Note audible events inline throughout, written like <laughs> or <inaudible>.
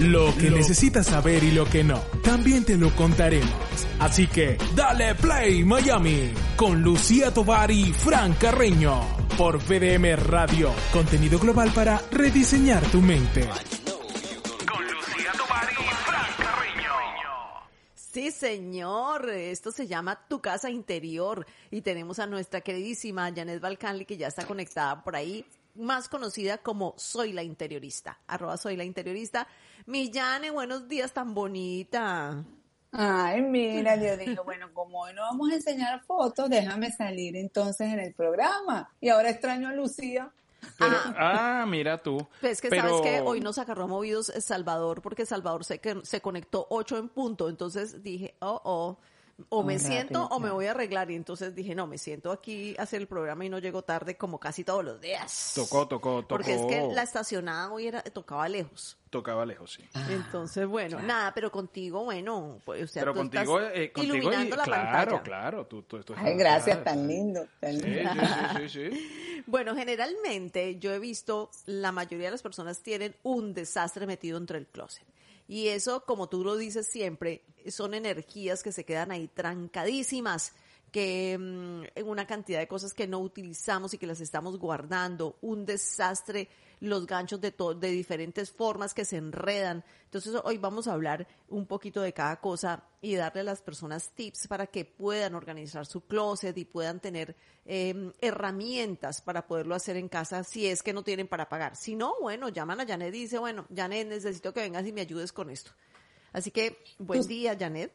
Lo que necesitas saber y lo que no, también te lo contaremos. Así que, dale play Miami con Lucía Tovar y Fran Carreño por VDM Radio. Contenido global para rediseñar tu mente. Con Lucía Tovar y Fran Carreño. Sí, señor. Esto se llama Tu Casa Interior. Y tenemos a nuestra queridísima Janet Balcanli que ya está conectada por ahí más conocida como Soy la Interiorista, arroba Soy la Interiorista. Millane, buenos días, tan bonita. Ay, mira, yo <laughs> digo, bueno, como hoy no vamos a enseñar fotos, déjame salir entonces en el programa. Y ahora extraño a Lucía. ah, mira tú. Pues que sabes que hoy nos agarró movidos Salvador porque Salvador se, se conectó 8 en punto. Entonces dije, oh, oh, o me siento o me voy a arreglar. Y entonces dije, no, me siento aquí a hacer el programa y no llego tarde como casi todos los días. Tocó, tocó, tocó. Porque es que la estacionada hoy era, tocaba lejos. Tocaba lejos, sí. Ah. Entonces, bueno, nada, pero contigo, bueno, pues, o sea, pero tú contigo, estás eh, contigo iluminando y, la claro, pantalla. claro, tú, tú, tú- Ay, gracias, claro. tan lindo, tan Sí, lindo. sí, sí, sí, sí. <laughs> Bueno, generalmente yo he visto la mayoría de las personas tienen un desastre metido entre el closet. Y eso, como tú lo dices siempre, son energías que se quedan ahí trancadísimas, que mm, en una cantidad de cosas que no utilizamos y que las estamos guardando, un desastre, los ganchos de, de diferentes formas que se enredan. Entonces hoy vamos a hablar un poquito de cada cosa y darle a las personas tips para que puedan organizar su closet y puedan tener eh, herramientas para poderlo hacer en casa si es que no tienen para pagar. Si no, bueno, llaman a Janet y dice, bueno, Janet, necesito que vengas y me ayudes con esto. Así que, buen Pues- día, Janet.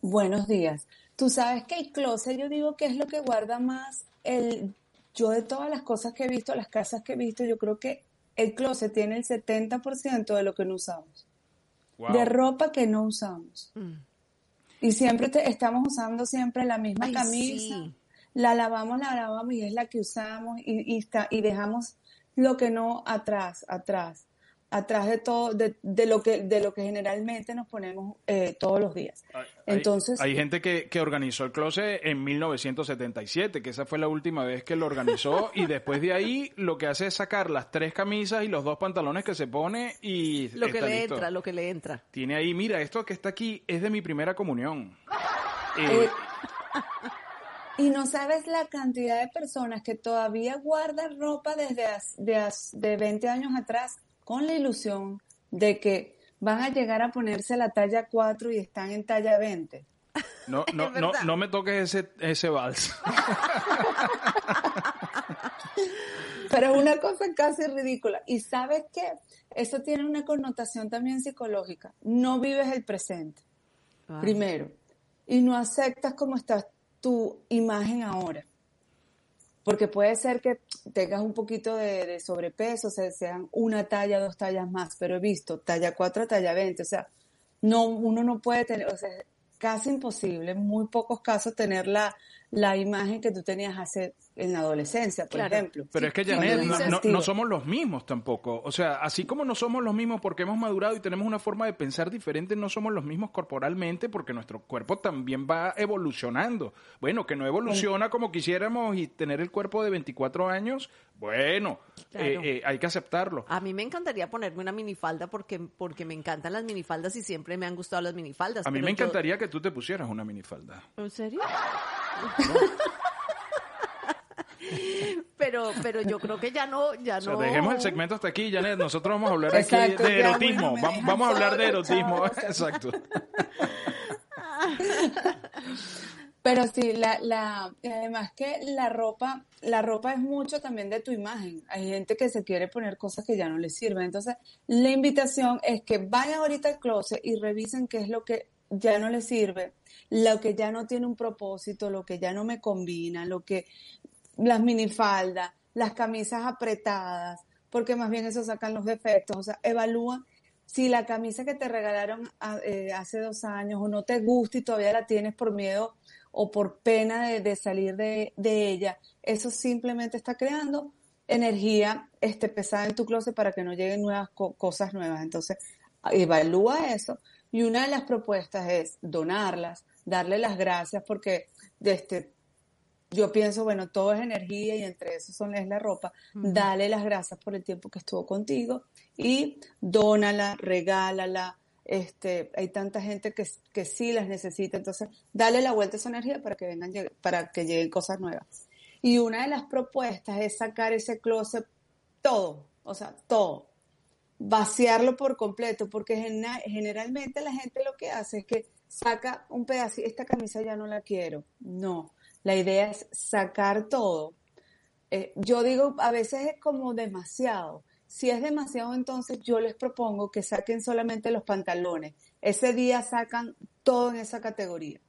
Buenos días. Tú sabes que el closet yo digo que es lo que guarda más el... Yo de todas las cosas que he visto, las casas que he visto, yo creo que el closet tiene el 70% de lo que no usamos. Wow. De ropa que no usamos. Mm. Y siempre te- estamos usando siempre la misma Ay, camisa. sí. La lavamos, la lavamos y es la que usamos y, y, está, y dejamos lo que no atrás, atrás, atrás de todo, de, de lo que de lo que generalmente nos ponemos eh, todos los días. Hay- Entonces, hay, gente que, que organizó el closet en 1977, que esa fue la última vez que lo organizó, <laughs> y después de ahí lo que hace es sacar las tres camisas y los dos pantalones que se pone y Lo que le listo. entra, lo que le entra. Tiene ahí, mira, esto que está aquí es de mi primera comunión. <laughs> Eh, Eh, y no sabes la cantidad de personas que todavía guardan ropa desde as- de, as- de 20 años atrás con la ilusión de que van a llegar a ponerse la talla 4 y están en talla 20. <laughs> no, no, no, no me toques ese, ese vals. <laughs> Pero es una cosa casi ridícula. ¿Y sabes qué? Eso tiene una connotación también psicológica. No vives el presente, primero. Y no aceptas cómo está tu imagen ahora. Porque puede ser que tengas un poquito de, sobrepeso, o sea, sean una talla, dos tallas más, pero he visto talla 4, talla 20, o sea, no, uno no puede tener, o sea, casi imposible, en muy pocos casos tener la, la imagen que tú tenías hace en la adolescencia, por Claro. ejemplo. Pero es que, Janet, no, somos los mismos tampoco. O sea, así como no somos los mismos porque hemos madurado y tenemos una forma de pensar diferente, no somos los mismos corporalmente porque nuestro cuerpo también va evolucionando. Bueno, que no evoluciona como quisiéramos y tener el cuerpo de 24 años, bueno, Claro. eh, eh, hay que aceptarlo. A mí me encantaría ponerme una minifalda porque, porque me encantan las minifaldas y siempre me han gustado las minifaldas. A mí me yo- encantaría que tú te pusieras una minifalda. ¿En serio? <laughs> pero, pero yo creo que ya no, ya O sea, no. dejemos el segmento hasta aquí, Janet. Nosotros vamos a hablar aquí de ya, erotismo. bueno, vamos, vamos a hablar de erotismo. <laughs> Exacto. <laughs> Pero sí, la, la, además que la ropa, la ropa es mucho también de tu imagen. Hay gente que se quiere poner cosas que ya no les sirven. Entonces, la invitación es que vayan ahorita al closet y revisen qué es lo que ya no les sirve, lo que ya no tiene un propósito, lo que ya no me combina, lo que, las minifaldas, las camisas apretadas, porque más bien eso sacan los defectos. O sea, evalúa si la camisa que te regalaron a- eh, hace dos años o no te gusta y todavía la tienes por miedo o por pena de, salir de, de ella, eso simplemente está creando energía este, pesada en tu closet para que no lleguen nuevas co- cosas nuevas. Entonces, evalúa eso. Y una de las propuestas es donarlas, darle las gracias porque este, yo pienso, bueno, todo es energía y entre eso son es la ropa, dale las gracias por el tiempo que estuvo contigo y dónala, regálala, este, hay tanta gente que, que sí las necesita, entonces dale la vuelta a esa energía para que vengan, para que lleguen cosas nuevas. Y una de las propuestas es sacar ese closet todo, o sea, todo, vaciarlo por completo, porque generalmente la gente lo que hace es que saca un pedacito, esta camisa ya no la quiero, no, la idea es sacar todo. Eh, yo digo, a veces es como demasiado. Si es demasiado, entonces yo les propongo que saquen solamente los pantalones. Ese día sacan todo en esa categoría.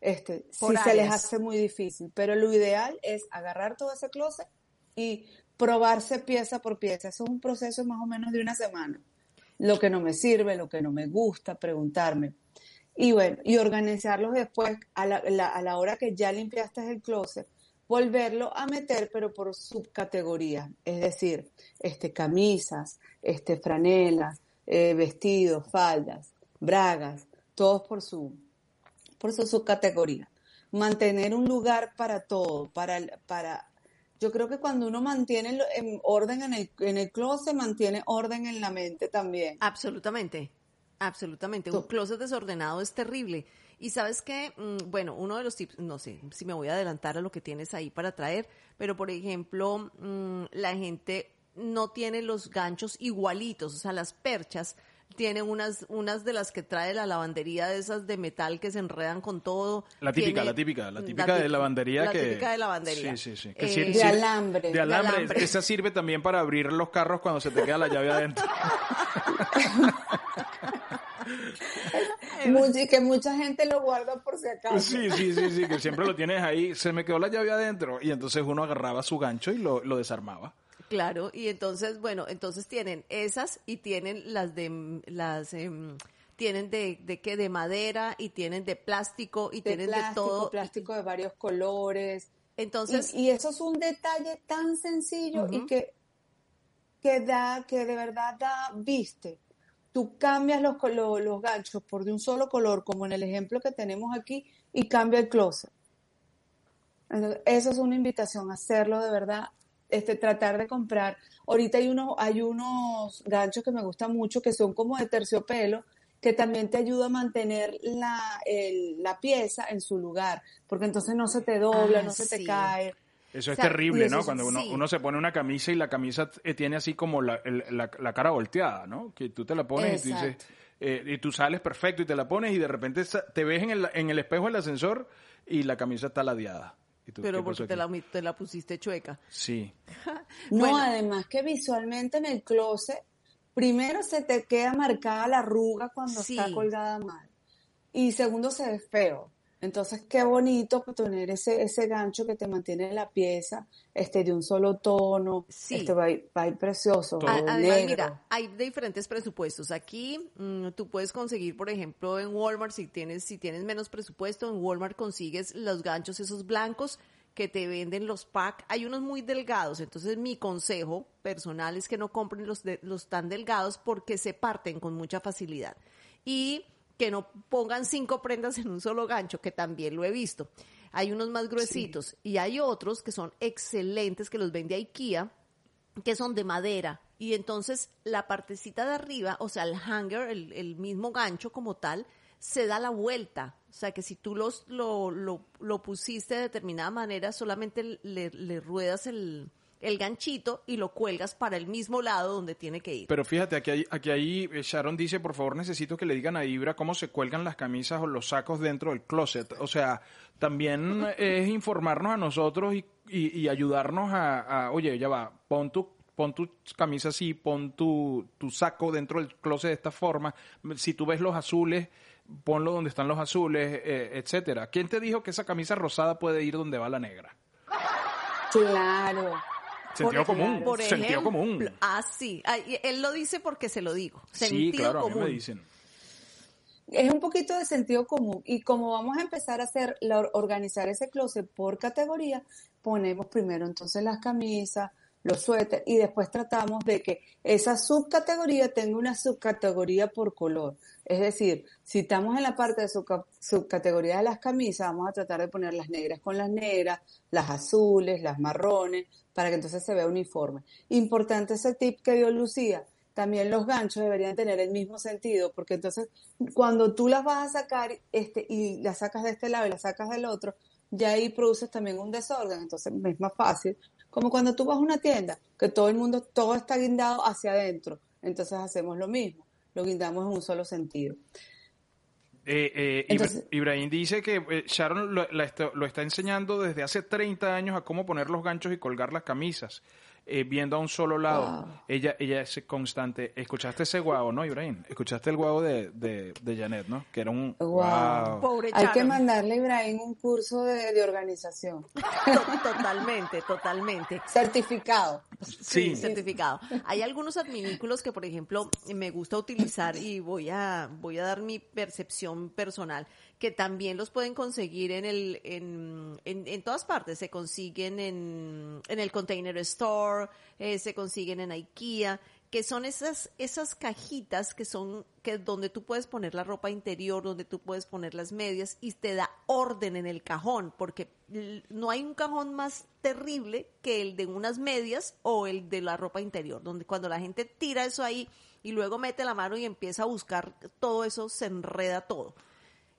Este, si se les hace muy difícil, pero lo ideal es agarrar todo ese closet y probarse pieza por pieza. Eso es un proceso más o menos de una semana. Lo que no me sirve, lo que no me gusta, preguntarme. Y bueno, y organizarlos después a la, a la hora que ya limpiaste el closet, volverlo a meter, pero por subcategorías. Es decir, este, camisas, este, franelas, eh, vestidos, faldas, bragas, todos por su, por su subcategoría. Mantener un lugar para todo, para, para, yo creo que cuando uno mantiene en orden en el, en el closet, mantiene orden en la mente también. Absolutamente. Absolutamente. Un closet desordenado es terrible. Y sabes que, mm, bueno, uno de los tips, no sé si me voy a adelantar a lo que tienes ahí para traer, pero por ejemplo, mm, la gente no tiene los ganchos igualitos, o sea, las perchas tienen unas, unas de las que trae la lavandería de esas de metal que se enredan con todo. La típica, la típica, la típica de lavandería la que... típica de lavandería. Sí, sí, sí. Eh, de, alambre. de, alambre. Esa sirve también para abrir los carros cuando se te queda la llave adentro. <laughs> y que mucha gente lo guarda por si acaso. Sí, sí, sí, sí, que siempre lo tienes ahí. Se me quedó la llave adentro. Y entonces uno agarraba su gancho y lo, lo desarmaba. Claro, y entonces, bueno, entonces tienen esas y tienen las de las em, tienen de, de qué de madera y tienen de plástico y tienen de todo plástico de varios colores. Entonces, y, eso es un detalle tan sencillo y que que da que de verdad da viste. Tú cambias los, los, los ganchos por de un solo color, como en el ejemplo que tenemos aquí, y cambia el closet. Eso es una invitación a hacerlo de verdad este, tratar de comprar. Ahorita hay unos, hay unos ganchos que me gustan mucho que son como de terciopelo, que también te ayuda a mantener la, la pieza en su lugar, porque entonces no se te dobla, ah, no se te cae. Eso es terrible, ¿no? Cuando uno, uno, se pone una camisa y la camisa tiene así como la, la, cara volteada, ¿no? Que tú te la pones y tú dices, eh, y tú sales perfecto y te la pones y de repente te ves en el, en el espejo del ascensor y la camisa está ladeada. Pero porque te la, te la, pusiste chueca. Sí. <laughs> no, además que visualmente en el closet, primero se te queda marcada la arruga cuando está colgada mal. Y segundo se ve feo. Entonces, qué bonito tener ese, ese gancho que te mantiene la pieza este, de un solo tono. Sí. Este va, va a ir precioso. Además, mira, hay diferentes presupuestos. Aquí mm, tú puedes conseguir, por ejemplo, en Walmart, si tienes, si tienes menos presupuesto, en Walmart consigues los ganchos esos blancos que te venden los pack. Hay unos muy delgados, entonces mi consejo personal es que no compren los, de, los tan delgados porque se parten con mucha facilidad. Y que no pongan cinco prendas en un solo gancho, que también lo he visto. Hay unos más gruesitos y hay otros que son excelentes, que los vende IKEA, que son de madera. Y entonces la partecita de arriba, o sea, el hanger, el, mismo gancho como tal, se da la vuelta. O sea, que si tú los, lo, lo, lo pusiste de determinada manera, solamente le ruedas el, el ganchito y lo cuelgas para el mismo lado donde tiene que ir. Pero fíjate, aquí, hay, aquí ahí eh, Sharon dice, por favor necesito que le digan a Ibra cómo se cuelgan las camisas o los sacos dentro del closet. O sea, también es informarnos a nosotros y, y, ayudarnos a, oye, ya va, pon tu pon tu camisa así, pon tu, tu saco dentro del closet de esta forma. Si tú ves los azules, ponlo donde están los azules, eh, etcétera. ¿Quién te dijo que esa camisa rosada puede ir donde va la negra? Claro. Sentido común. Por sentido común. Ah, sí. él lo dice porque se lo digo. Sentido sí, claro, común. A mí me dicen. Es un poquito de sentido común. Y como vamos a empezar a hacer, la, organizar ese closet por categoría, ponemos primero entonces las camisas, los suéteres, y después tratamos de que esa subcategoría tenga una subcategoría por color. Es decir, si estamos en la parte de subcategoría de las camisas, vamos a tratar de poner las negras con las negras, las azules, las marrones, para que entonces se vea uniforme. Importante ese tip que dio Lucía. También los ganchos deberían tener el mismo sentido, porque entonces cuando tú las vas a sacar este, y las sacas de este lado y las sacas del otro, ya ahí produces también un desorden, entonces es más fácil como cuando tú vas a una tienda, que todo el mundo, todo está guindado hacia adentro. Entonces hacemos lo mismo, lo guindamos en un solo sentido. Eh, eh, Ibrahim dice que eh, Sharon lo, lo, está enseñando desde hace 30 años a cómo poner los ganchos y colgar las camisas. Eh, viendo a un solo lado. Ella ella es constante. ¿Escuchaste ese guau, no, Ibrahim? ¿Escuchaste el guau de, de, Janet, no? Que era un wow. Hay que mandarle a Ibrahim un curso de, organización. <laughs> Totalmente, totalmente. Certificado. Sí. certificado. Hay algunos adminículos que, por ejemplo, me gusta utilizar y voy a, voy a dar mi percepción personal que también los pueden conseguir en el en, en, todas partes se consiguen en, en el container store eh, se consiguen en IKEA que son esas esas cajitas que son que donde tú puedes poner la ropa interior donde tú puedes poner las medias y te da orden en el cajón porque no hay un cajón más terrible que el de unas medias o el de la ropa interior donde cuando la gente tira eso ahí y luego mete la mano y empieza a buscar todo eso se enreda todo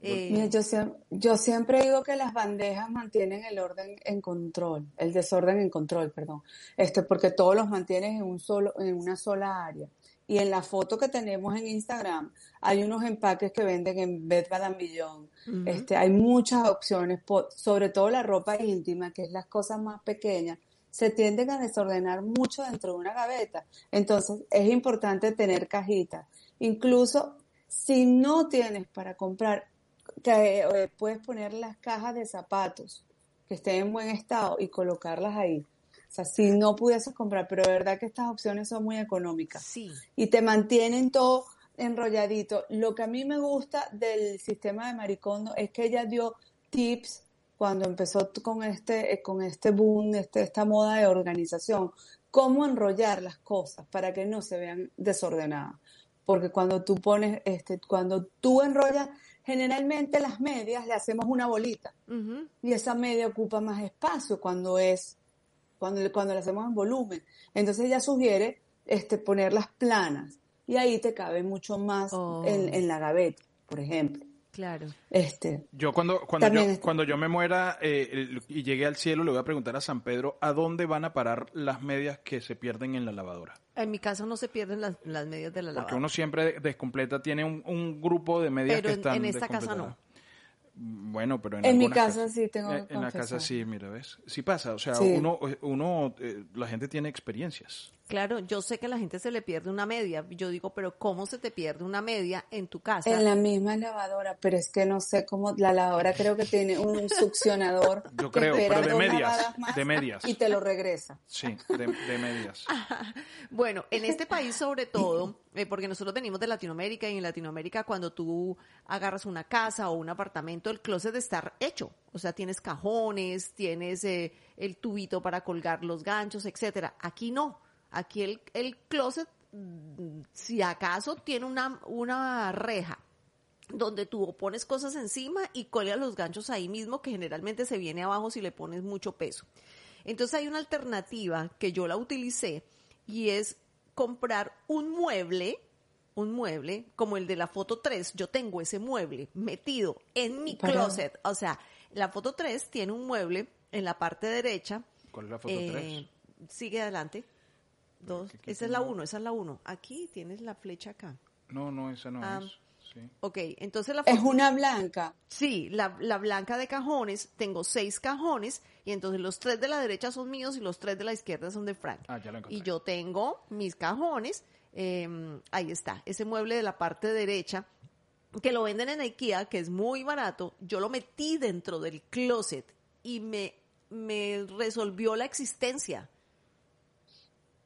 eh, yo, yo siempre digo que las bandejas mantienen el orden en control, el desorden en control, perdón, este, porque todos los mantienes en un solo, en una sola área. Y en la foto que tenemos en Instagram hay unos empaques que venden en Bed Bath Beyond. este, hay muchas opciones, sobre todo la ropa íntima, que es las cosas más pequeñas, se tienden a desordenar mucho dentro de una gaveta. Entonces es importante tener cajitas. Incluso si no tienes para comprar eh, puedes poner las cajas de zapatos que estén en buen estado y colocarlas ahí. O sea, si no pudieses comprar, pero de verdad que estas opciones son muy económicas. Sí. Y te mantienen todo enrolladito. Lo que a mí me gusta del sistema de Maricondo es que ella dio tips cuando empezó con este, eh, con este boom, este, esta moda de organización, cómo enrollar las cosas para que no se vean desordenadas. Porque cuando tú pones, este, cuando tú enrollas generalmente las medias le hacemos una bolita y esa media ocupa más espacio cuando es cuando, cuando le hacemos en volumen. Entonces ella sugiere este, ponerlas planas y ahí te cabe mucho más oh. en, la gaveta, por ejemplo. Claro. Este, yo cuando cuando yo, cuando yo me muera eh, y llegue al cielo le voy a preguntar a San Pedro a dónde van a parar las medias que se pierden en la lavadora. En mi casa no se pierden las, las medias de la lavadora. Porque uno siempre descompleta, tiene un, grupo de medias que están en esta casa no. Bueno, pero en, en mi casa sí tengo En, en la casa sí, mira, ¿ves? Sí pasa, o sea, uno, uno eh, la gente tiene experiencias. Claro, yo sé que a la gente se le pierde una media. Yo digo, pero ¿cómo se te pierde una media en tu casa? En la misma lavadora, pero es que no sé cómo. La lavadora creo que tiene un <laughs> succionador. Yo creo, pero de medias. De medias. Y te lo regresa. Sí, de, medias. <laughs> bueno, en este país, sobre todo, eh, porque nosotros venimos de Latinoamérica y en Latinoamérica, cuando tú agarras una casa o un apartamento, el closet está hecho. O sea, tienes cajones, tienes eh, el tubito para colgar los ganchos, etcétera. Aquí no Aquí el, el closet, si acaso, tiene una, una reja donde tú pones cosas encima y cuelgas los ganchos ahí mismo, que generalmente se viene abajo si le pones mucho peso. Entonces hay una alternativa que yo la utilicé y es comprar un mueble, un mueble como el de la foto 3. Yo tengo ese mueble metido en mi closet. O sea, la foto 3 tiene un mueble en la parte derecha. ¿Cuál es la foto 3? Eh, sigue adelante. Dos. Esa es la uno, esa es la uno. Aquí tienes la flecha acá. No, no, esa no ah, es. Sí. Ok, entonces la Es una blanca. Sí, la, la, blanca de cajones, tengo seis cajones y entonces los tres de la derecha son míos y los tres de la izquierda son de Frank. Ah, ya lo encontré. Y yo tengo mis cajones, eh, ahí está, ese mueble de la parte derecha que lo venden en IKEA, que es muy barato, yo lo metí dentro del closet y me, me resolvió la existencia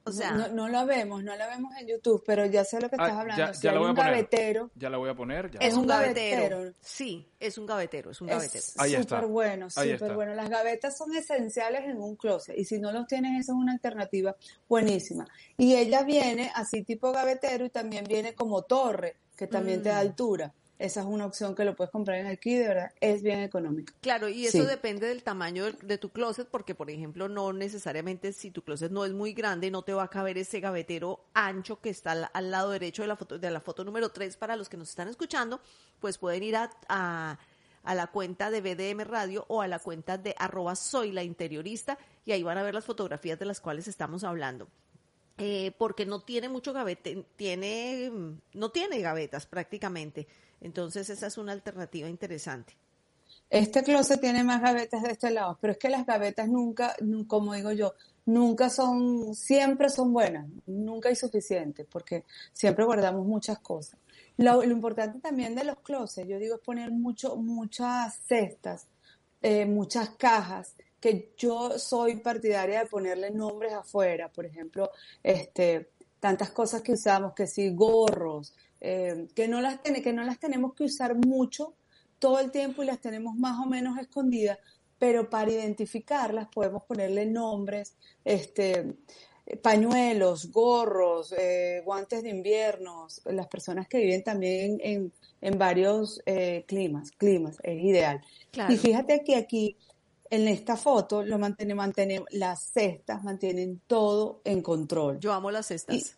O sea, no, no la vemos, no la vemos en YouTube, pero ya sé lo que Ah, estás hablando. ya- Si ya hay la voy a un poner. gavetero, Ya la voy a poner. ya es un gavetero. gavetero. Sí, es un gavetero, es un gavetero. es Ahí está. súper bueno, súper bueno. Las gavetas son esenciales en un closet y si no los tienes, esa es una alternativa buenísima. Y ella viene así tipo gavetero y también viene como torre, que también te da Mm. altura. Esa es una opción que lo puedes comprar en aquí, de verdad, es bien económica. Claro, y eso Sí. depende del tamaño de, tu closet, porque por ejemplo, no necesariamente si tu closet no es muy grande, no te va a caber ese gavetero ancho que está al, al lado derecho de la foto, de la foto número 3 para los que nos están escuchando, pues pueden ir a, a, a la cuenta de BDM Radio o a la cuenta de arroba soy la interiorista y ahí van a ver las fotografías de las cuales estamos hablando. Eh, porque no tiene mucho gavete, tiene, no tiene gavetas prácticamente. Entonces esa es una alternativa interesante. Este closet tiene más gavetas de este lado, pero es que las gavetas nunca, nu- como digo yo, nunca son, siempre son buenas, nunca hay suficiente, porque siempre guardamos muchas cosas. Lo, importante también de los closets, yo digo, es poner mucho, muchas cestas, eh, muchas cajas, que yo soy partidaria de ponerle nombres afuera, por ejemplo, este, tantas cosas que usamos, que sí, gorros, eh, que no las tiene, que no las tenemos que usar mucho todo el tiempo y las tenemos más o menos escondidas, pero para identificarlas podemos ponerle nombres, este, pañuelos, gorros, eh, guantes de invierno, las personas que viven también en, en varios eh, climas, climas, es ideal. Claro. Y fíjate que aquí, en esta foto, lo mantene, mantenemos, las cestas mantienen todo en control. Yo amo las cestas.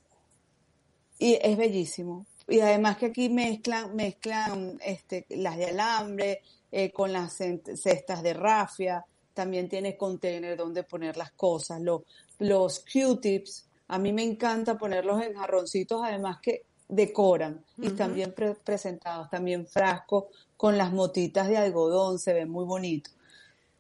Y es bellísimo. Y además que aquí mezclan, mezclan este, las de alambre eh, con las cestas de rafia. También tiene container donde poner las cosas. Lo- los Q-tips, a mí me encanta ponerlos en jarroncitos, además que decoran y están bien pre- presentados. También frascos con las motitas de algodón, se ve muy bonito.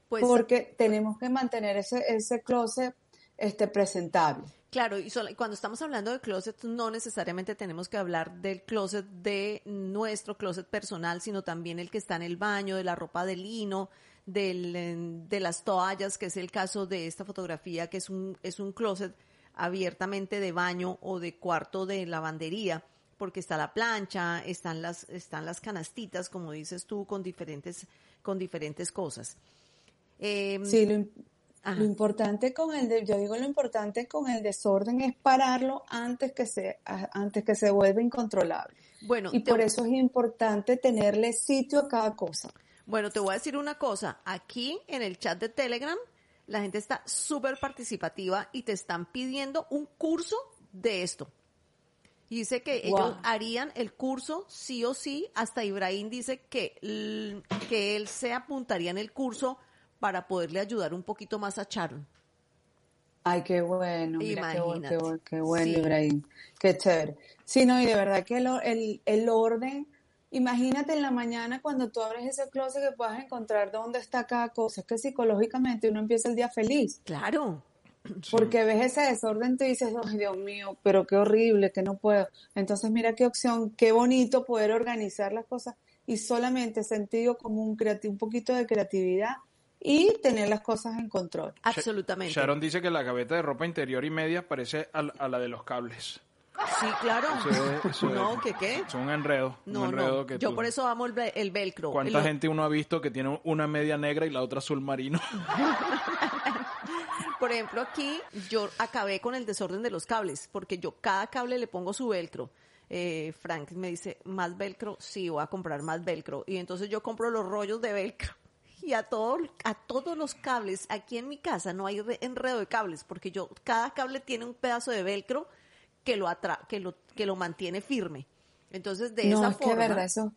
Pues porque tenemos que mantener ese, ese closet este, presentable. Claro, y solo- cuando estamos hablando de closet, no necesariamente tenemos que hablar del closet de nuestro closet personal, sino también el que está en el baño, de la ropa de lino, del, de las toallas, que es el caso de esta fotografía, que es un, es un closet abiertamente de baño o de cuarto de lavandería, porque está la plancha, están las, están las canastitas, como dices tú, con diferentes, con diferentes cosas. Em, Sí, lo, Ajá. lo importante con el, de- yo digo lo importante con el desorden es pararlo antes que se, antes que se vuelva incontrolable. bueno, Y te- por eso es importante tenerle sitio a cada cosa. Bueno, te voy a decir una cosa. Aquí en el chat de Telegram, la gente está súper participativa y te están pidiendo un curso de esto. Y dice que ellos harían el curso sí o sí. Hasta Ibrahim dice que, que él se apuntaría en el curso para poderle ayudar un poquito más a Sharon. Ay, qué bueno, mira, qué, bu- qué, bueno, Sí. Ibrahim, qué chévere. Sí, no, y de verdad que el, el, el orden, imagínate en la mañana cuando tú abres ese closet que puedas encontrar dónde está cada cosa, es que psicológicamente uno empieza el día feliz. Claro. Porque ves ese desorden y dices, ay Dios mío, pero qué horrible, que no puedo. Entonces mira qué opción, qué bonito poder organizar las cosas y solamente sentido común, creati- un poquito de creatividad y tener las cosas en control. Absolutamente. Sharon dice que la gaveta de ropa interior y media parece a, a la de los cables. Sí, claro. Eso es- eso es- no, ¿qué qué? Es un enredo. un No, enredo no. que Yo tú- por eso amo el, el velcro. ¿Cuánta El- gente uno ha visto que tiene una media negra y la otra azul marino? <laughs> Por ejemplo, aquí yo acabé con el desorden de los cables, porque yo cada cable le pongo su velcro. Eh, Frank me dice, ¿más velcro? Sí, voy a comprar más velcro. Y entonces yo compro los rollos de velcro. Y a, todo, a todos los cables, aquí en mi casa no hay re- enredo de cables, porque yo, cada cable tiene un pedazo de velcro que lo, atra que lo, que lo mantiene firme. Entonces, de no, esa es forma... que verdad, eso.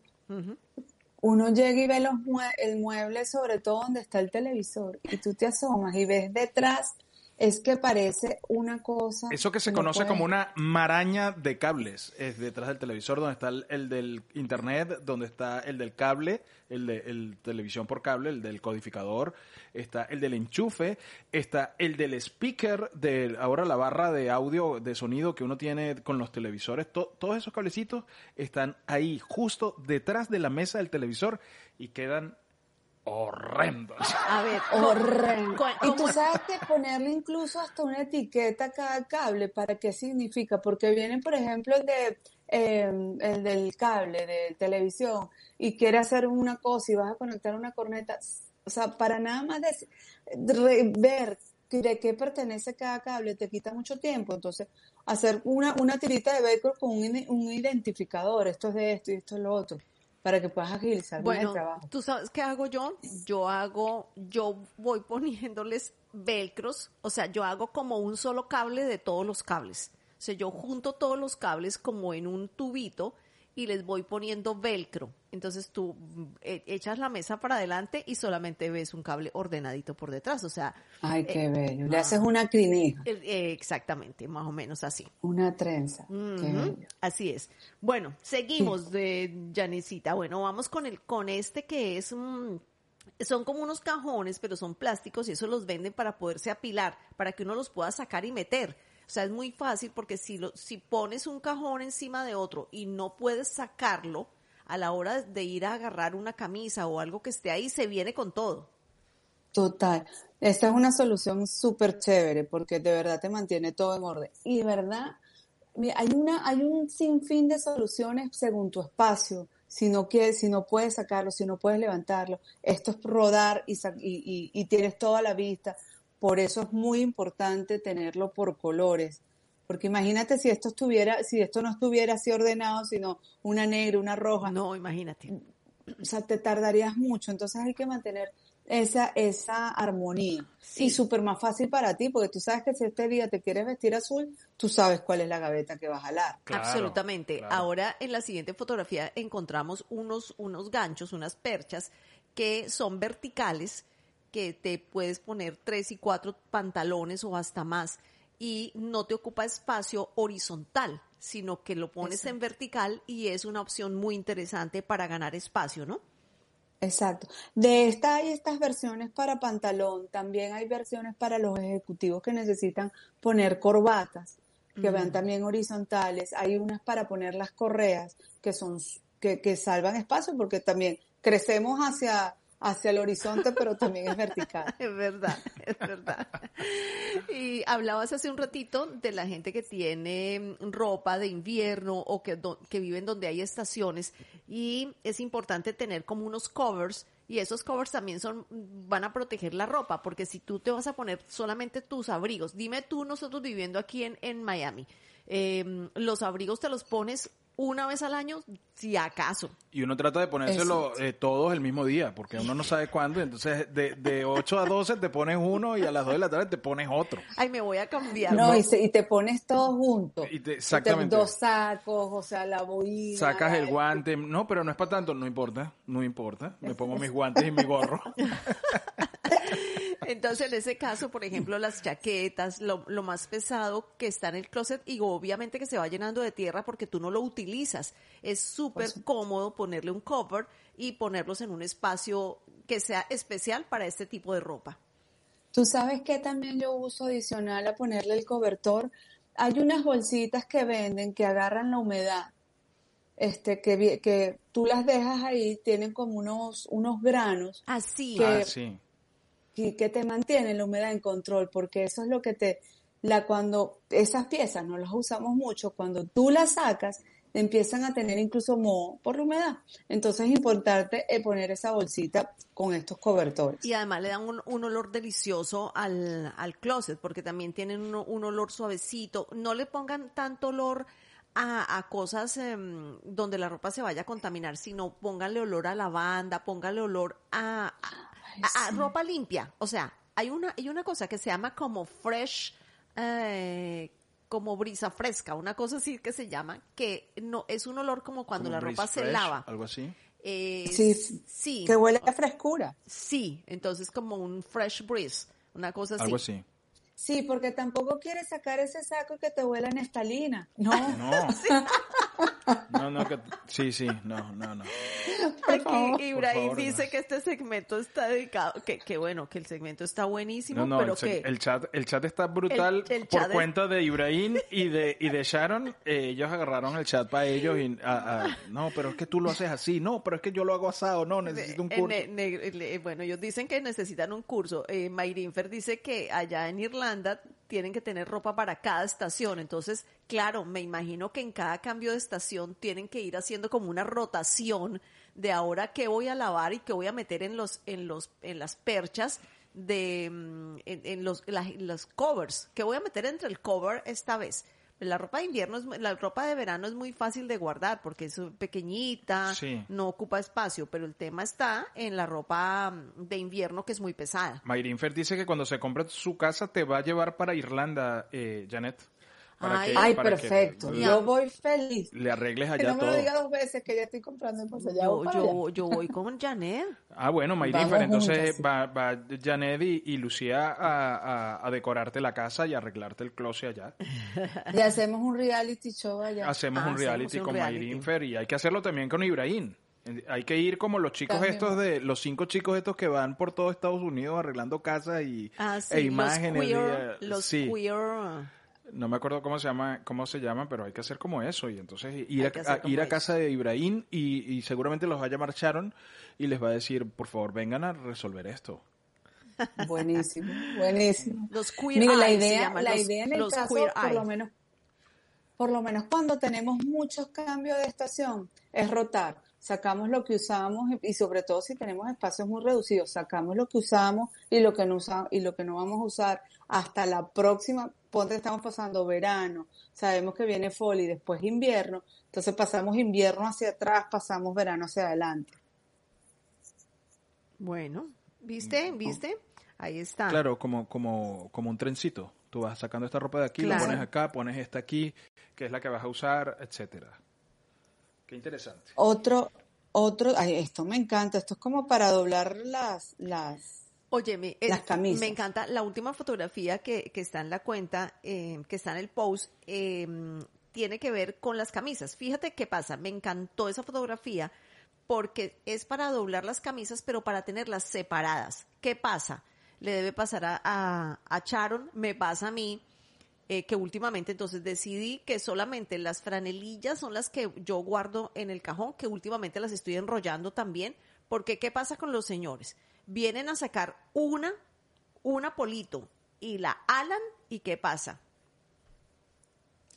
Uno llega y ve los mue- el mueble, sobre todo donde está el televisor, y tú te asomas y ves detrás, es que parece una cosa. Eso que se no conoce como una maraña de cables es detrás del televisor, donde está el, el del internet, donde está el del cable, el de el televisión por cable, el del codificador, está el del enchufe, está el del speaker, de ahora la barra de audio, de sonido que uno tiene con los televisores. To- todos esos cablecitos están ahí, justo detrás de la mesa del televisor y quedan horrendo. A ver, <laughs> Y tú ¿cómo- sabes que ponerle incluso hasta una etiqueta a cada cable, ¿para qué significa? Porque viene, por ejemplo, el de eh, el del cable de televisión y quiere hacer una cosa y vas a conectar una corneta, o sea, para nada más de, re- ver que- de qué pertenece cada cable te quita mucho tiempo. Entonces, hacer una, una tirita de velcro con un, un identificador, esto es de esto y esto es lo otro, para que puedas agilizar Bueno, el trabajo. ¿tú sabes qué hago yo? Yo hago, yo voy <laughs> poniéndoles velcros, o sea, yo hago como un solo cable de todos los cables. O sea, yo junto todos los cables como en un tubito y les voy poniendo velcro. Entonces tú mm, e- echas la mesa para adelante y solamente ves un cable ordenadito por detrás. O sea, Ay, eh, qué bello. Le haces una crinija, eh, eh, exactamente, más o menos así. una trenza. Qué bello. Así es. Bueno, seguimos de Janesita. Bueno, vamos con el con este que es mm, son como unos cajones, pero son plásticos y eso los venden para poderse apilar, para que uno los pueda sacar y meter. O sea, es muy fácil porque si lo si pones un cajón encima de otro y no puedes sacarlo a la hora de ir a agarrar una camisa o algo que esté ahí, se viene con todo. Total. Esta es una solución súper chévere porque de verdad te mantiene todo en orden. Y de verdad, hay una, hay un sinfín de soluciones según tu espacio. Si no quieres, si no puedes sacarlo, si no puedes levantarlo, esto es rodar y, y- y tienes toda la vista. Por eso es muy importante tenerlo por colores. Porque imagínate si esto estuviera, si esto no estuviera así ordenado, sino una negra, una roja, No, imagínate. o sea, te tardarías mucho, entonces hay que mantener esa, esa armonía. Sí. Y súper más fácil para ti, porque tú sabes que si este día te quieres vestir azul, tú sabes cuál es la gaveta que vas a jalar. Claro, Absolutamente. claro. Ahora en la siguiente fotografía encontramos unos, unos ganchos, unas perchas que son verticales, que te puedes poner tres y cuatro pantalones o hasta más y no te ocupa espacio horizontal, sino que lo pones en vertical y es una opción muy interesante para ganar espacio, ¿no? Exacto. De esta hay estas versiones para pantalón, también hay versiones para los ejecutivos que necesitan poner corbatas, que vean también horizontales, hay unas para poner las correas que son que, que salvan espacio porque también crecemos hacia hacia el horizonte, pero también es vertical. <laughs> Es verdad, es verdad. <laughs> Y hablabas hace un ratito de la gente que tiene mm, ropa de invierno o que, que viven donde hay estaciones y es importante tener como unos covers y esos covers también son van a proteger la ropa porque si tú te vas a poner solamente tus abrigos, dime tú nosotros viviendo aquí en, en Miami, eh, los abrigos te los pones una vez al año, si acaso. Y uno trata de ponérselo eh, todos el mismo día, porque uno no sabe cuándo. Entonces, de, de 8 a 12 te pones uno y a las 2 de la tarde te pones otro. Ay, me voy a cambiar. No, y, se- y te pones todo junto. Y te- Y exactamente. dos sacos, o sea, la boina. Sacas el la- guante. No, pero no es para tanto. No importa. No importa. Me pongo mis guantes y mi gorro. <laughs> Entonces, en ese caso, por ejemplo, las chaquetas, lo, lo más pesado que está en el closet y obviamente que se va llenando de tierra porque tú no lo utilizas. Es súper cómodo ponerle un cover y ponerlos en un espacio que sea especial para este tipo de ropa. Tú sabes que también yo uso adicional a ponerle el cobertor. Hay unas bolsitas que venden que agarran la humedad. Este, que, que tú las dejas ahí, tienen como unos, unos granos Así. Que- Ah, sí. Y que te mantienen la humedad en control, porque eso es lo que te, la cuando esas piezas no las usamos mucho, cuando tú las sacas, empiezan a tener incluso moho por la humedad. Entonces es importante eh, poner esa bolsita con estos cobertores. Y además le dan un, un olor delicioso al, al closet, porque también tienen un, olor suavecito. No le pongan tanto olor a, a cosas em, donde la ropa se vaya a contaminar, sino pónganle olor a lavanda, pónganle olor a, a- a- a ropa limpia. O sea, hay una, hay una cosa que se llama como fresh, eh, como brisa fresca, una cosa así que se llama, que no es un olor como cuando Como la ropa se lava. Algo así. Eh, Sí, sí. Que huele a frescura. Sí, entonces como un fresh breeze, una cosa así. Algo así. Sí, porque tampoco quieres sacar ese saco que te huela en estalina. <laughs> No, No. No, no, que... Sí, sí, no, no, no. Aquí Ibrahim favor, dice no. que este segmento está dedicado, que, que bueno, que el segmento está buenísimo, No, no, pero el, que el chat, el chat está brutal El- el por chat es- cuenta de Ibrahim y de, y de Sharon. eh, ellos agarraron el chat para ellos y, ah, ah, no, pero es que tú lo haces así, no, pero es que yo lo hago asado, no, necesito un Eh, curso. ne- ne- le- bueno, ellos dicen que necesitan un curso. Eh, Mayrinfer dice que allá en Irlanda tienen que tener ropa para cada estación. Entonces, claro, me imagino que en cada cambio de estación tienen que ir haciendo como una rotación de ahora qué voy a lavar y qué voy a meter en los, en los, en las perchas de, mm, en, en los, la- los covers. ¿Qué voy a meter entre el cover esta vez? La ropa de invierno, es, la ropa de verano es muy fácil de guardar porque es pequeñita, Sí. no ocupa espacio, pero el tema está en la ropa mm, de invierno que es muy pesada. Mayrinfer dice que cuando se compre su casa te va a llevar para Irlanda, eh, Janet. Para Ay. que- Ay, para que perfecto. Yo voy feliz. Le arregles Que allá no me todo. lo diga dos veces que ya estoy comprando. Pues Ya Yo, voy para yo, allá. yo voy con Janet. <laughs> Ah, bueno, Mayrinfer, Vamos entonces juntas, va, va Janet y, y Lucía a, a- a decorarte la casa y a arreglarte el closet allá. Y hacemos un reality show allá. Hacemos Ah, un reality hacemos un con reality. Mayrinfer y hay que hacerlo también con Ibrahim. Hay que ir como los chicos También. estos de, los cinco chicos estos que van por todo Estados Unidos arreglando casas y, Ah, sí, e imágenes. los queer, y, eh, los sí. queer. No me acuerdo cómo se llama, cómo se llaman, pero hay que hacer como eso y entonces ir, a, ir a casa de Ibrahim y, y seguramente los va a llamar Sharon y les va a decir, por favor, vengan a resolver esto. <laughs> Buenísimo, <laughs> buenísimo. Los queer Mire, la idea, la los- idea en el los caso, queer por lo menos, por lo menos cuando tenemos muchos cambios de estación, es rotar. Sacamos lo que usamos y, y sobre todo si tenemos espacios muy reducidos, sacamos lo que usamos y lo que no usamos y lo que no vamos a usar hasta la próxima. Ponte, estamos pasando verano, sabemos que viene fall y después invierno, entonces pasamos invierno hacia atrás, pasamos verano hacia adelante. Bueno, ¿viste? ¿Viste? Ahí está. Claro, como, como, como un trencito. Tú vas sacando esta ropa de aquí, Claro. la pones acá, pones esta aquí, que es la que vas a usar, etcétera. Qué interesante. Otro, otro, ay, esto me encanta, esto es como para doblar las, las, Óyeme, es- Las camisas. me encanta la última fotografía que, que está en la cuenta, eh, que está en el post, eh, tiene que ver con las camisas. Fíjate qué pasa, me encantó esa fotografía porque es para doblar las camisas, pero para tenerlas separadas. ¿Qué pasa? Le debe pasar a, a, a Sharon, me pasa a mí, eh, que últimamente entonces decidí que solamente las franelillas son las que yo guardo en el cajón, que últimamente las estoy enrollando también, porque ¿qué pasa con los señores? Vienen a sacar una, una polito y la alan y ¿qué pasa?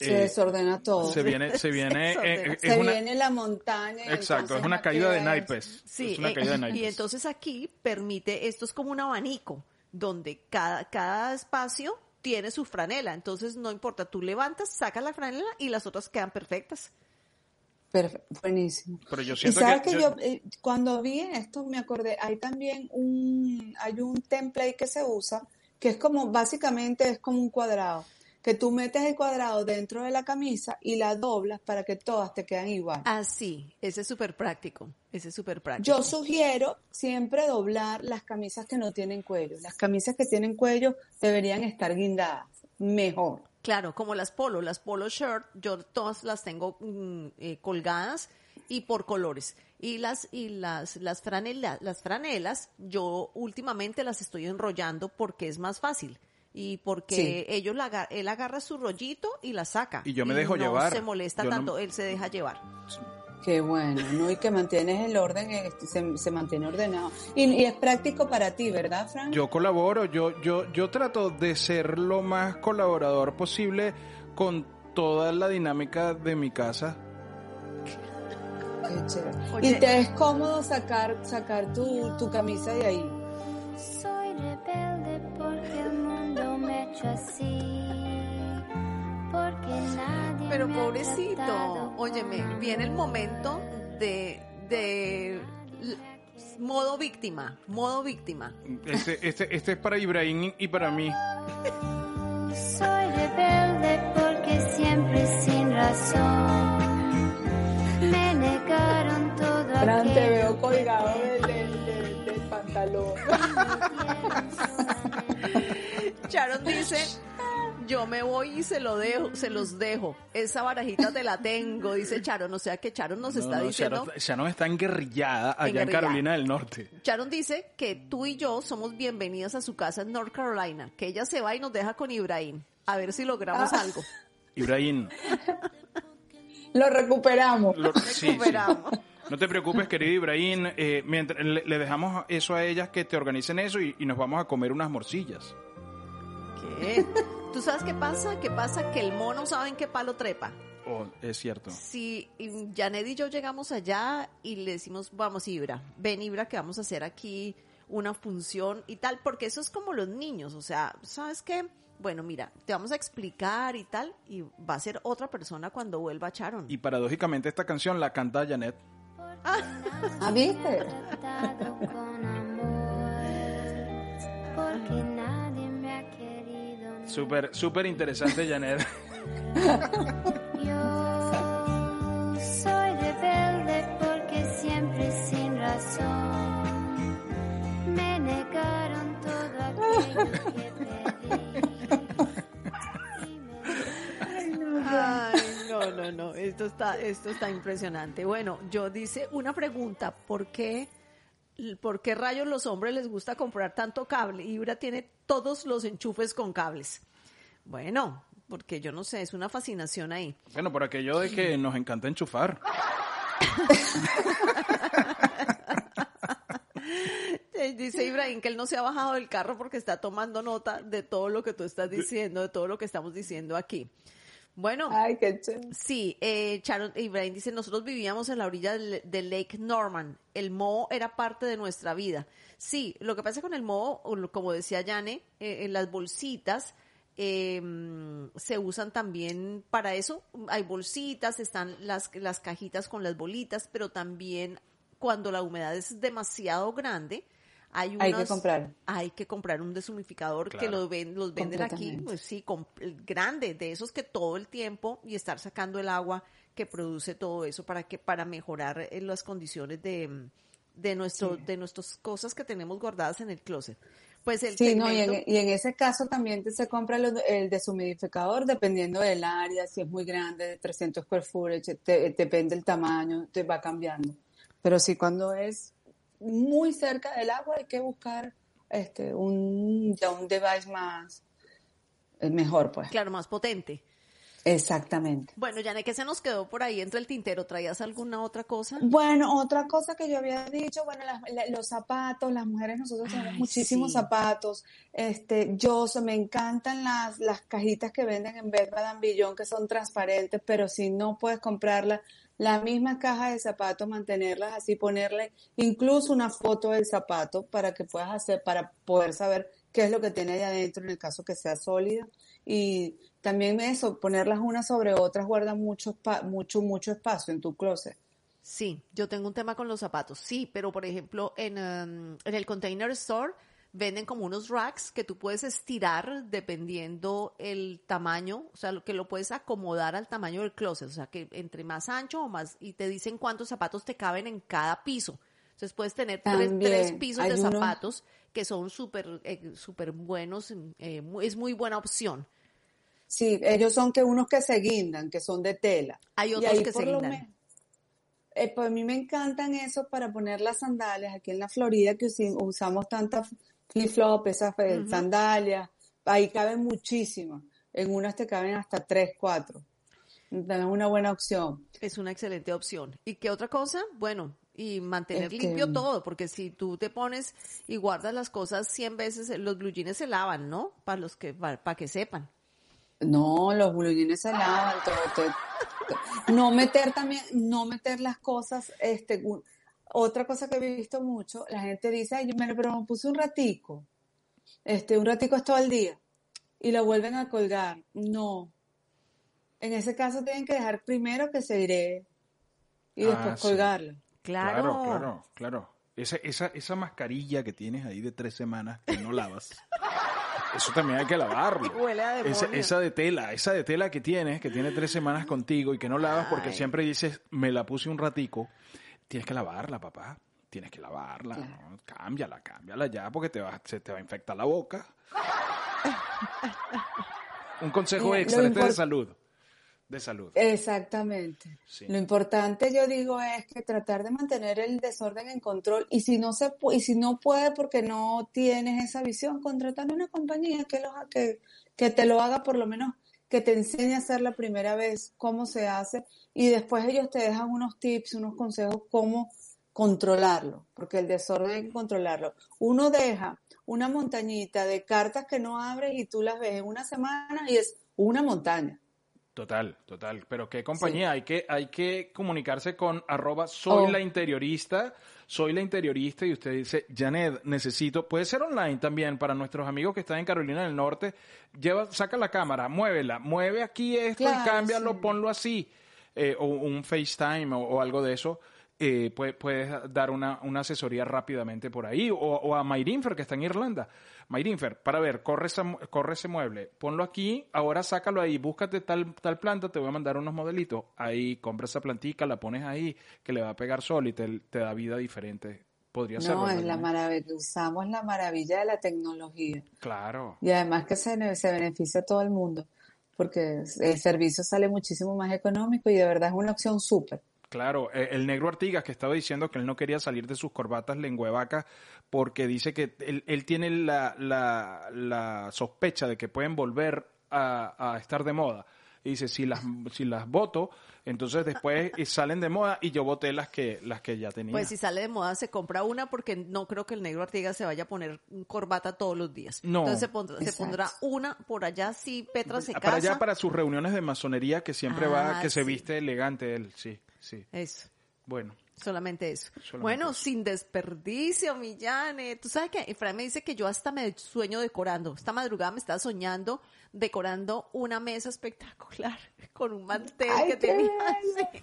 se Eh, desordena todo. Se viene, se <laughs> viene, eh, Se una, viene la montaña. exacto, es una caída de naipes. Sí, es una eh, caída de naipes. y entonces aquí permite, esto es como un abanico, donde cada, cada espacio tiene su franela, entonces no importa, tú levantas, sacas la franela y las otras quedan perfectas. Perfecto, buenísimo. Pero yo Y siento sabes que, que, yo- yo, eh, cuando vi esto me acordé, hay también un, hay un template que se usa que es como, básicamente es como un cuadrado, que tú metes el cuadrado dentro de la camisa y la doblas para que todas te quedan igual. Así, ese es súper práctico, ese es súper práctico. Yo sugiero siempre doblar las camisas que no tienen cuello. Las camisas que tienen cuello deberían estar guindadas, mejor. Claro, como las polo, las polo shirt, yo todas las tengo mm, eh, colgadas y por colores. Y las y las las franelas, las franelas, yo últimamente las estoy enrollando porque es más fácil y porque Sí. ellos la, él agarra su rollito y la saca. Y yo me dejo no llevar. se molesta Yo no- tanto, él se deja llevar. Qué bueno, ¿no? Y que mantienes el orden, eh, se, se mantiene ordenado. Y, y es práctico para ti, ¿verdad, Frank? Yo colaboro, yo, yo, yo trato de ser lo más colaborador posible con toda la dinámica de mi casa. Qué chévere. Oye. Y te es cómodo sacar, sacar tu, tu camisa de ahí. Hecho así. Porque nadie Pero pobrecito, óyeme, viene el momento de, de modo víctima, modo víctima. Este, este, este es para Ibrahim y para mí. Soy rebelde porque siempre sin razón me negaron todo Fran, te veo colgado del, del- del- del pantalón. <laughs> <laughs> Sharon dice, Yo me voy y se lo dejo, se los dejo. Esa barajita te la tengo, dice Charon. O sea que Charon nos No, está no, diciendo. Sharon, Sharon está enguerrillada allá en. Carolina del Norte. Sharon dice que tú y yo somos bienvenidas a su casa en North Carolina, que ella se va y nos deja con Ibrahim. A ver si logramos Ah. algo. Ibrahim, Lo recuperamos. lo- sí, sí. Recuperamos. No te preocupes, querido Ibrahim. eh, mientras, le, le dejamos eso a ellas que te organicen eso y, y nos vamos a comer unas morcillas. ¿Qué? ¿Tú sabes qué pasa? ¿Qué pasa? Que el mono sabe en qué palo trepa. Oh, es cierto. Si mm, Janet y yo llegamos allá y le decimos, vamos Ibra, ven Ibra que vamos a hacer aquí una función y tal, porque eso es como los niños, o sea, ¿sabes qué? Bueno, mira, te vamos a explicar y tal, y va a ser otra persona cuando vuelva Charon. Y paradójicamente esta canción la canta Janet. ¿Ah, viste? tratado Súper, súper interesante, Janet. <laughs> Yo soy rebelde porque siempre sin razón me negaron todo aquello que pedí. Ay, no, no, no, esto está, esto está impresionante. Bueno, yo dice una pregunta, ¿por qué, por qué rayos los hombres les gusta comprar tanto cable? Ibra tiene todos los enchufes con cables. Bueno, porque yo no sé, es una fascinación ahí. Bueno, por aquello de que <laughs> nos encanta enchufar. <laughs> Eh, Dice Ibrahim que él no se ha bajado del carro porque está tomando nota de todo lo que tú estás diciendo, de todo lo que estamos diciendo aquí. Bueno, Ay, qué chévere. Sí, eh, Sharon Ibrahim dice, nosotros vivíamos en la orilla del, del Lake Norman. El moho era parte de nuestra vida. Sí, lo que pasa con el moho, como decía Yane, eh, en las bolsitas eh, se usan también para eso. Hay bolsitas, están las, las cajitas con las bolitas, pero también cuando la humedad es demasiado grande, hay, Hay que comprar. Hay que comprar un deshumidificador que Claro. lo ven, los venden aquí, pues sí, com- grande, de esos que todo el tiempo y estar sacando el agua que produce todo eso para que para mejorar eh, las condiciones de de nuestro de nuestras cosas que tenemos guardadas en el closet. Pues el Sí, no, y en, segmento- y en ese caso también te- se compra lo- el deshumidificador dependiendo del área, si es muy grande, de 300 square footage, te- depende del tamaño, te va cambiando. Pero sí, cuando es muy cerca del agua hay que buscar este un, ya un device más eh, mejor, pues. claro, más potente. Exactamente. Bueno, ya que se nos quedó por ahí entre el tintero, ¿traías alguna otra cosa? Bueno, otra cosa que yo había dicho, bueno, la- los zapatos, las mujeres nosotros tenemos muchísimos sí. zapatos. Este, yo me encantan las, las cajitas que venden en Bed Bath que son transparentes, pero si no puedes comprarlas, la misma caja de zapatos, mantenerlas así, ponerle incluso una foto del zapato para que puedas hacer, para poder saber qué es lo que tiene ahí adentro en el caso que sea sólida. Y también eso, ponerlas unas sobre otras guarda mucho, mucho, mucho espacio en tu closet. Sí, yo tengo un tema con los zapatos, sí, pero por ejemplo en, em, en el Container Store venden como unos racks que tú puedes estirar dependiendo el tamaño, o sea, que lo puedes acomodar al tamaño del closet, o sea, que entre más ancho o más, y te dicen cuántos zapatos te caben en cada piso. Entonces puedes tener tres, tres pisos de zapatos que son súper eh, súper buenos, eh, es muy buena opción. Sí, ellos son que unos que se guindan, que son de tela. Hay otros que se guindan. eh, pues a mí me encantan eso para poner las sandalias aquí en la Florida, que usamos tantas flip-flop, esas eh, sandalias. Ahí caben muchísimas. En unas te caben hasta tres, cuatro. Es una buena opción. Es una excelente opción. ¿Y qué otra cosa? Bueno, y mantener limpio todo, porque si tú te pones y guardas las cosas 100 veces, los blue jeans se lavan, ¿no? Para los que para, que sepan. No, los blue jeans se lavan. todo, todo. No meter también, no meter las cosas, este, otra cosa que he visto mucho, la gente dice, ay, yo me lo pero me puse un ratico, este, un ratico es todo el día, y lo vuelven a colgar. No. En ese caso tienen que dejar primero que se iré y Ah, después sí. colgarlo. Claro. Claro, claro, claro. Esa, esa, esa mascarilla que tienes ahí de tres semanas que no lavas, <laughs> eso también hay que lavarlo. Huele a demonio. Esa, esa de tela, esa de tela que tienes, que tiene tres semanas contigo y que no lavas porque Ay. siempre dices, me la puse un ratico, tienes que lavarla, papá. Tienes que lavarla, ¿no? cámbiala, cámbiala ya porque te va, se te va a infectar la boca. Un consejo Mira, extra, este es de salud. De salud. Exactamente. Sí. Lo importante, yo digo, es que tratar de mantener el desorden en control y si no se y si no puede porque no tienes esa visión, contratar una compañía que, lo ha- que, que te lo haga por lo menos que te enseñe a hacer la primera vez cómo se hace y después ellos te dejan unos tips, unos consejos cómo controlarlo, porque el desorden hay que controlarlo. Uno deja una montañita de cartas que no abres y tú las ves en una semana y es una montaña. Total, total. Pero qué compañía, hay que, hay que comunicarse con arroba soy Oh. la interiorista, soy la interiorista y usted dice, Janet, necesito, puede ser online también para nuestros amigos que están en Carolina del Norte, lleva, saca la cámara, muévela, mueve aquí esto y cámbialo, sí. ponlo así, eh, o un FaceTime o, o algo de eso. eh, puede- puedes dar una, una asesoría rápidamente por ahí, o, o a Mayrinfer, que está en Irlanda. Mayrinfer, para ver, corre, esa corre ese mueble, ponlo aquí, ahora sácalo ahí, búscate tal, tal planta, te voy a mandar unos modelitos, ahí compra esa plantica, la pones ahí, que le va a pegar sol y te, te da vida diferente. Podría ser. No, ¿verdad, es la maravilla, usamos la maravilla de la tecnología. Claro. Y además que se, se beneficia a todo el mundo, porque el servicio sale muchísimo más económico y de verdad es una opción súper. Claro, eh, el negro Artigas que estaba diciendo que él no quería salir de sus corbatas lenguevacas porque dice que él, él tiene la, la, la sospecha de que pueden volver a estar de moda. Y dice, si las, si las voto, entonces después <laughs> salen de moda y yo voté las que, las que ya tenía. Pues si sale de moda se compra una porque no creo que el negro Artigas se vaya a poner corbata todos los días. No. Entonces se pondrá, se pondrá una por allá si Petra se Ah, para casa. allá, para sus reuniones de masonería que siempre va, Ah, que se sí. viste elegante él, sí, sí. Eso. Bueno, Solamente eso. Solamente bueno, eso. sin desperdicio, Millane. Tú sabes que Efraín me dice que yo hasta me sueño decorando. Esta madrugada me estaba soñando decorando una mesa espectacular <laughs> con un mantel Ay, que tenía.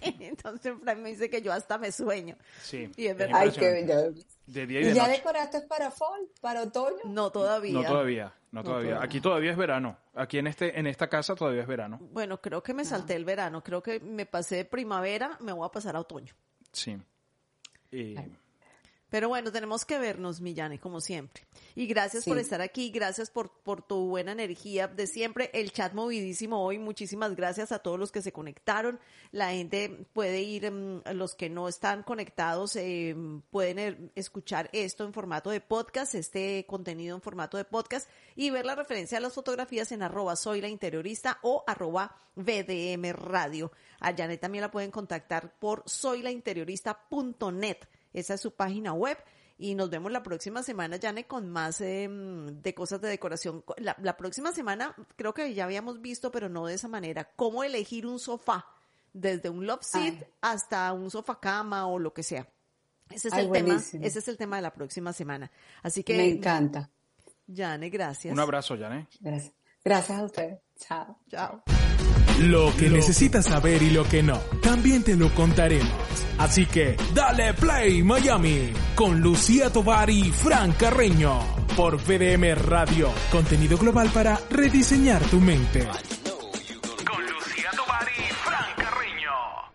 <laughs> Entonces Efraín me dice que yo hasta me sueño. sí. Y es verdad. Ay, qué bello. De día y ¿Y de ya noche. decoraste para fall, para otoño? No todavía. No todavía, no No todavía. todavía. Aquí todavía es verano. Aquí en este, en esta casa todavía es verano. Bueno, creo que me salté el verano. Creo que me pasé de primavera, me voy a pasar a otoño. Sí. Y- Pero bueno, tenemos que vernos, Millane, como siempre. Y gracias por estar aquí, gracias por, por tu buena energía de siempre. El chat movidísimo hoy, muchísimas gracias a todos los que se conectaron. La gente puede ir, mm, los que no están conectados, eh, pueden eh, escuchar esto en formato de podcast, este contenido en formato de podcast, y ver la referencia a las fotografías en arroba soy la interiorista o arroba VDM Radio. A Janet también la pueden contactar por soylainteriorista.net. Esa es su página web. Y nos vemos la próxima semana, Janet, con más eh, de cosas de decoración. La, la próxima semana creo que ya habíamos visto, pero no de esa manera, cómo elegir un sofá, desde un love seat Ay. hasta un sofá cama o lo que sea. Ese es Ay, el tema, ese es el tema de la próxima semana. Así Me que, encanta. Janet, gracias. Un abrazo, Janet. Gracias. Gracias a ustedes. Chao. Chao. Lo que necesitas saber y lo que no, también te lo contaremos. Así que dale play Miami con Lucía Tovar y Fran Carreño por VDM Radio, contenido global para rediseñar tu mente.